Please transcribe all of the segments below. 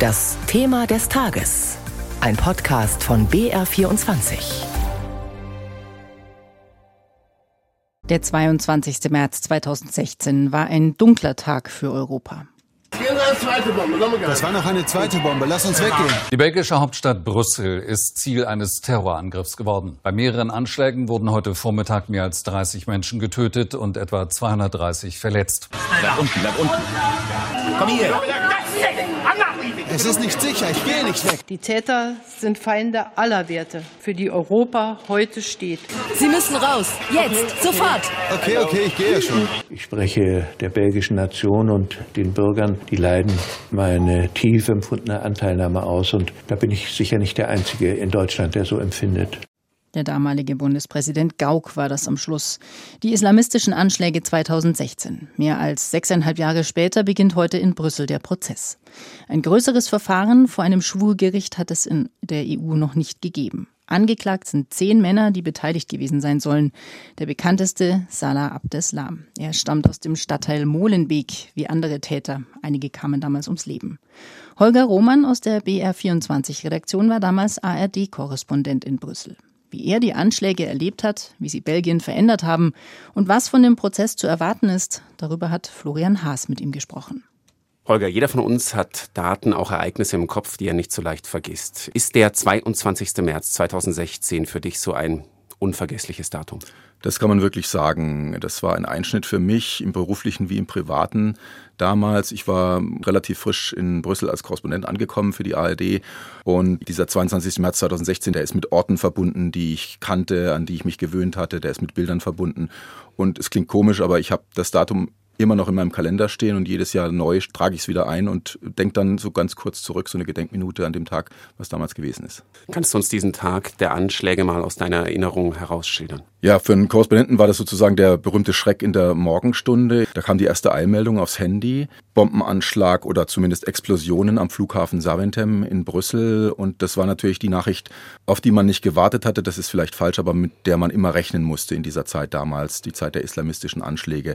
Das Thema des Tages. Ein Podcast von BR24. Der 22. März 2016 war ein dunkler Tag für Europa. Das war noch eine zweite Bombe. Lass uns weggehen. Die belgische Hauptstadt Brüssel ist Ziel eines Terrorangriffs geworden. Bei mehreren Anschlägen wurden heute Vormittag mehr als 30 Menschen getötet und etwa 230 verletzt. Bleib unten, bleib unten. Komm hier. Es ist nicht sicher. Ich gehe nicht weg. Die Täter sind Feinde aller Werte, für die Europa heute steht. Sie müssen raus. Jetzt. Sofort. Okay, okay, ich gehe ja schon. Ich spreche der belgischen Nation und den Bürgern, die leiden, meine tief empfundene Anteilnahme aus. Und da bin ich sicher nicht der Einzige in Deutschland, der so empfindet. Der damalige Bundespräsident Gauck war das am Schluss. Die islamistischen Anschläge 2016. Mehr als sechseinhalb Jahre später beginnt heute in Brüssel der Prozess. Ein größeres Verfahren vor einem Schwurgericht hat es in der EU noch nicht gegeben. Angeklagt sind zehn Männer, die beteiligt gewesen sein sollen. Der bekannteste Salah Abdeslam. Er stammt aus dem Stadtteil Molenbeek, wie andere Täter. Einige kamen damals ums Leben. Holger Roman aus der BR24-Redaktion war damals ARD-Korrespondent in Brüssel wie er die Anschläge erlebt hat, wie sie Belgien verändert haben und was von dem Prozess zu erwarten ist, darüber hat Florian Haas mit ihm gesprochen. Holger, jeder von uns hat Daten, auch Ereignisse im Kopf, die er nicht so leicht vergisst. Ist der 22. März 2016 für dich so ein unvergessliches Datum? Das kann man wirklich sagen. Das war ein Einschnitt für mich im beruflichen wie im privaten. Damals, ich war relativ frisch in Brüssel als Korrespondent angekommen für die ARD und dieser 22. März 2016, der ist mit Orten verbunden, die ich kannte, an die ich mich gewöhnt hatte, der ist mit Bildern verbunden und es klingt komisch, aber ich habe das Datum immer noch in meinem Kalender stehen und jedes Jahr neu trage ich es wieder ein und denke dann so ganz kurz zurück, so eine Gedenkminute an dem Tag, was damals gewesen ist. Kannst du uns diesen Tag der Anschläge mal aus deiner Erinnerung herausschildern? Ja, für einen Korrespondenten war das sozusagen der berühmte Schreck in der Morgenstunde. Da kam die erste Eilmeldung aufs Handy. Bombenanschlag oder zumindest Explosionen am Flughafen Saventem in Brüssel. Und das war natürlich die Nachricht, auf die man nicht gewartet hatte. Das ist vielleicht falsch, aber mit der man immer rechnen musste in dieser Zeit damals, die Zeit der islamistischen Anschläge.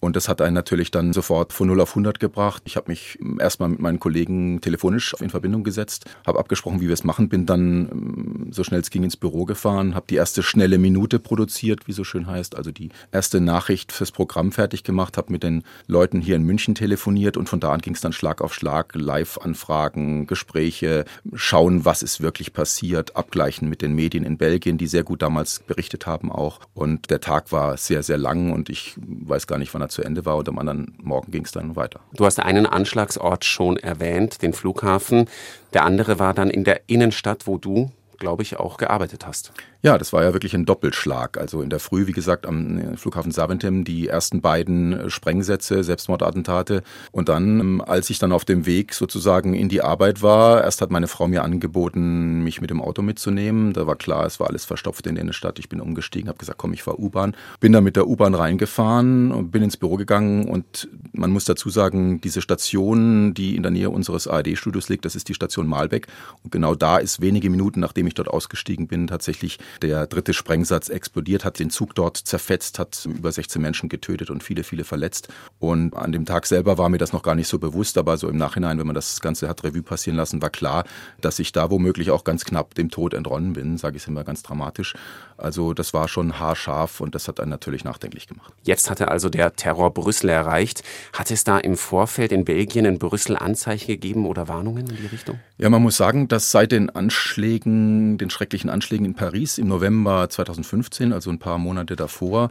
Und das hat einen natürlich dann sofort von 0 auf 100 gebracht. Ich habe mich erstmal mit meinen Kollegen telefonisch in Verbindung gesetzt, habe abgesprochen, wie wir es machen, bin dann ähm, so schnell es ging ins Büro gefahren, habe die erste schnelle Minute produziert, wie so schön heißt, also die erste Nachricht fürs Programm fertig gemacht, habe mit den Leuten hier in München telefoniert und von da an ging es dann Schlag auf Schlag, Live-Anfragen, Gespräche, schauen, was ist wirklich passiert, abgleichen mit den Medien in Belgien, die sehr gut damals berichtet haben auch. Und der Tag war sehr, sehr lang und ich weiß gar nicht, wann er zu Ende war und am anderen Morgen ging es dann weiter. Du hast einen Anschlagsort schon erwähnt, den Flughafen. Der andere war dann in der Innenstadt, wo du glaube ich, auch gearbeitet hast. Ja, das war ja wirklich ein Doppelschlag. Also in der Früh, wie gesagt, am Flughafen Saventem die ersten beiden Sprengsätze, Selbstmordattentate. Und dann, ähm, als ich dann auf dem Weg sozusagen in die Arbeit war, erst hat meine Frau mir angeboten, mich mit dem Auto mitzunehmen. Da war klar, es war alles verstopft in der Innenstadt. Ich bin umgestiegen, habe gesagt, komm, ich fahr U-Bahn. Bin dann mit der U-Bahn reingefahren und bin ins Büro gegangen. Und man muss dazu sagen, diese Station, die in der Nähe unseres ARD-Studios liegt, das ist die Station Malbeck. Und genau da ist wenige Minuten, nachdem ich dort ausgestiegen bin, tatsächlich der dritte Sprengsatz explodiert, hat den Zug dort zerfetzt, hat über 16 Menschen getötet und viele, viele verletzt. Und an dem Tag selber war mir das noch gar nicht so bewusst, aber so im Nachhinein, wenn man das Ganze hat Revue passieren lassen, war klar, dass ich da womöglich auch ganz knapp dem Tod entronnen bin, sage ich es immer ganz dramatisch. Also das war schon haarscharf und das hat einen natürlich nachdenklich gemacht. Jetzt hatte also der Terror Brüssel erreicht. Hat es da im Vorfeld in Belgien, in Brüssel Anzeichen gegeben oder Warnungen in die Richtung? Ja, man muss sagen, dass seit den Anschlägen, den schrecklichen Anschlägen in Paris im November 2015, also ein paar Monate davor,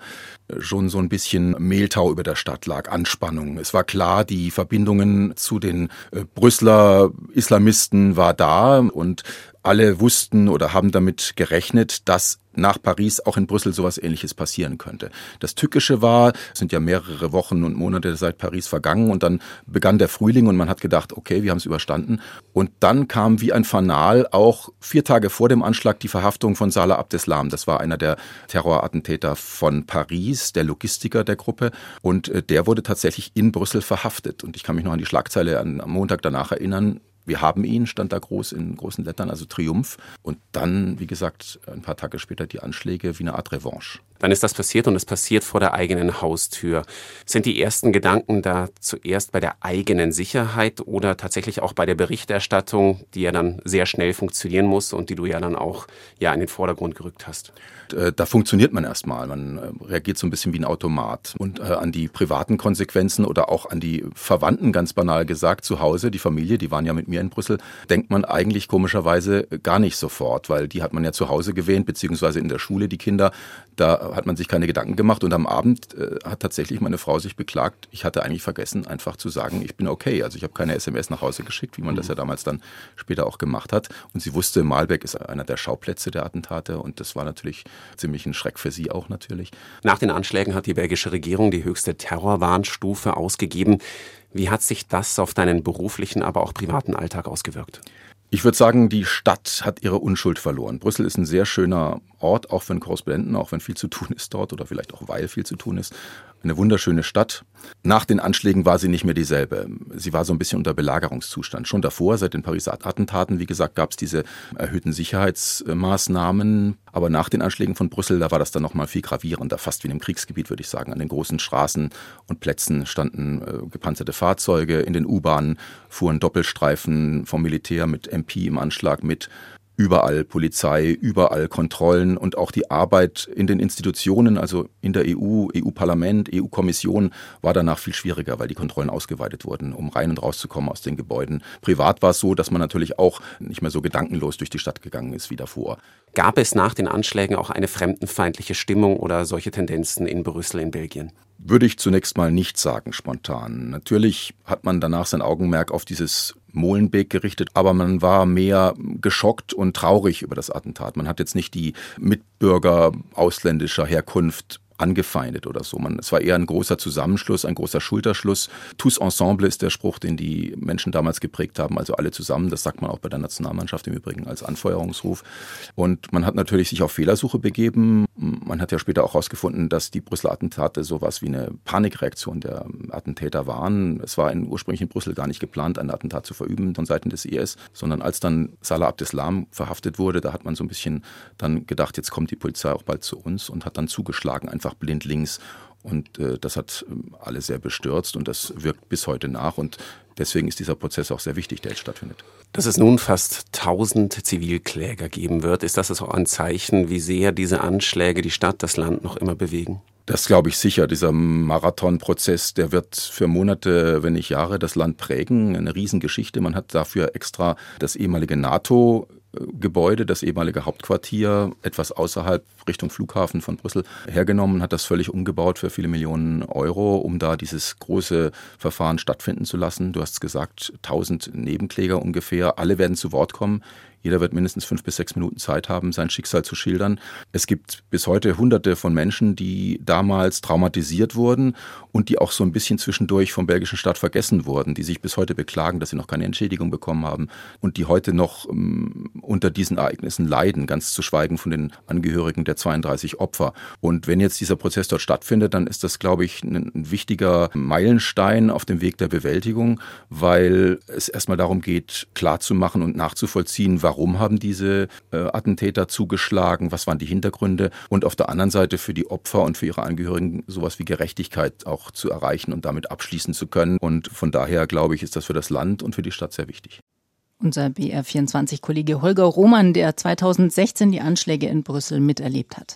schon so ein bisschen Mehltau über der Stadt lag, Anspannung. Es war klar, die Verbindungen zu den äh, Brüsseler Islamisten war da und alle wussten oder haben damit gerechnet, dass nach Paris auch in Brüssel sowas ähnliches passieren könnte. Das Tückische war, es sind ja mehrere Wochen und Monate seit Paris vergangen und dann begann der Frühling und man hat gedacht, okay, wir haben es überstanden. Und dann kam wie ein Fanal auch vier Tage vor dem Anschlag die Verhaftung von Salah Abdeslam. Das war einer der Terrorattentäter von Paris, der Logistiker der Gruppe. Und äh, der wurde tatsächlich in Brüssel verhaftet. Und ich kann mich noch an die Schlagzeile am Montag danach erinnern wir haben ihn, stand da groß in großen Lettern, also Triumph. Und dann, wie gesagt, ein paar Tage später die Anschläge wie eine Art Revanche. Dann ist das passiert und es passiert vor der eigenen Haustür. Sind die ersten Gedanken da zuerst bei der eigenen Sicherheit oder tatsächlich auch bei der Berichterstattung, die ja dann sehr schnell funktionieren muss und die du ja dann auch ja in den Vordergrund gerückt hast? Äh, da funktioniert man erstmal. Man äh, reagiert so ein bisschen wie ein Automat. Und äh, an die privaten Konsequenzen oder auch an die Verwandten, ganz banal gesagt, zu Hause, die Familie, die waren ja mit mir in Brüssel, denkt man eigentlich komischerweise gar nicht sofort, weil die hat man ja zu Hause gewähnt, beziehungsweise in der Schule die Kinder. Da hat man sich keine Gedanken gemacht. Und am Abend äh, hat tatsächlich meine Frau sich beklagt, ich hatte eigentlich vergessen, einfach zu sagen, ich bin okay. Also ich habe keine SMS nach Hause geschickt, wie man das ja damals dann später auch gemacht hat. Und sie wusste, Malbeck ist einer der Schauplätze der Attentate und das war natürlich ziemlich ein Schreck für sie auch natürlich. Nach den Anschlägen hat die belgische Regierung die höchste Terrorwarnstufe ausgegeben. Wie hat sich das auf deinen beruflichen, aber auch privaten Alltag ausgewirkt? Ich würde sagen, die Stadt hat ihre Unschuld verloren. Brüssel ist ein sehr schöner Ort, auch für einen Korrespondenten, auch wenn viel zu tun ist dort oder vielleicht auch weil viel zu tun ist eine wunderschöne Stadt. Nach den Anschlägen war sie nicht mehr dieselbe. Sie war so ein bisschen unter Belagerungszustand. Schon davor, seit den Pariser Attentaten, wie gesagt, gab es diese erhöhten Sicherheitsmaßnahmen. Aber nach den Anschlägen von Brüssel, da war das dann nochmal viel gravierender, fast wie in einem Kriegsgebiet, würde ich sagen. An den großen Straßen und Plätzen standen äh, gepanzerte Fahrzeuge. In den U-Bahnen fuhren Doppelstreifen vom Militär mit MP im Anschlag mit überall Polizei, überall Kontrollen und auch die Arbeit in den Institutionen, also in der EU, EU-Parlament, EU-Kommission, war danach viel schwieriger, weil die Kontrollen ausgeweitet wurden, um rein und rauszukommen aus den Gebäuden. Privat war es so, dass man natürlich auch nicht mehr so gedankenlos durch die Stadt gegangen ist wie davor. Gab es nach den Anschlägen auch eine fremdenfeindliche Stimmung oder solche Tendenzen in Brüssel, in Belgien? Würde ich zunächst mal nicht sagen, spontan. Natürlich hat man danach sein Augenmerk auf dieses Molenbeek gerichtet, aber man war mehr geschockt und traurig über das Attentat. Man hat jetzt nicht die Mitbürger ausländischer Herkunft angefeindet oder so. Man, es war eher ein großer Zusammenschluss, ein großer Schulterschluss. Tous ensemble ist der Spruch, den die Menschen damals geprägt haben, also alle zusammen. Das sagt man auch bei der Nationalmannschaft im Übrigen als Anfeuerungsruf. Und man hat natürlich sich auf Fehlersuche begeben. Man hat ja später auch herausgefunden, dass die Brüsseler Attentate sowas wie eine Panikreaktion der Attentäter waren. Es war in, ursprünglich in Brüssel gar nicht geplant, ein Attentat zu verüben von Seiten des IS, sondern als dann Salah Abdeslam verhaftet wurde, da hat man so ein bisschen dann gedacht, jetzt kommt die Polizei auch bald zu uns und hat dann zugeschlagen, einfach blindlings. Und äh, das hat äh, alle sehr bestürzt und das wirkt bis heute nach. Und deswegen ist dieser Prozess auch sehr wichtig, der jetzt stattfindet. Dass es nun fast 1000 Zivilkläger geben wird, ist das auch ein Zeichen, wie sehr diese Anschläge die Stadt, das Land noch immer bewegen? Das glaube ich sicher. Dieser Marathonprozess, der wird für Monate, wenn nicht Jahre, das Land prägen. Eine Riesengeschichte. Man hat dafür extra das ehemalige NATO Gebäude, das ehemalige Hauptquartier, etwas außerhalb Richtung Flughafen von Brüssel hergenommen, hat das völlig umgebaut für viele Millionen Euro, um da dieses große Verfahren stattfinden zu lassen. Du hast gesagt, 1000 Nebenkläger ungefähr, alle werden zu Wort kommen. Jeder wird mindestens fünf bis sechs Minuten Zeit haben, sein Schicksal zu schildern. Es gibt bis heute Hunderte von Menschen, die damals traumatisiert wurden und die auch so ein bisschen zwischendurch vom belgischen Staat vergessen wurden, die sich bis heute beklagen, dass sie noch keine Entschädigung bekommen haben und die heute noch ähm, unter diesen Ereignissen leiden, ganz zu schweigen von den Angehörigen der 32 Opfer. Und wenn jetzt dieser Prozess dort stattfindet, dann ist das, glaube ich, ein, ein wichtiger Meilenstein auf dem Weg der Bewältigung, weil es erstmal darum geht, klarzumachen und nachzuvollziehen, warum warum haben diese äh, Attentäter zugeschlagen, was waren die Hintergründe und auf der anderen Seite für die Opfer und für ihre Angehörigen sowas wie Gerechtigkeit auch zu erreichen und damit abschließen zu können. Und von daher glaube ich, ist das für das Land und für die Stadt sehr wichtig. Unser BR24-Kollege Holger Roman, der 2016 die Anschläge in Brüssel miterlebt hat.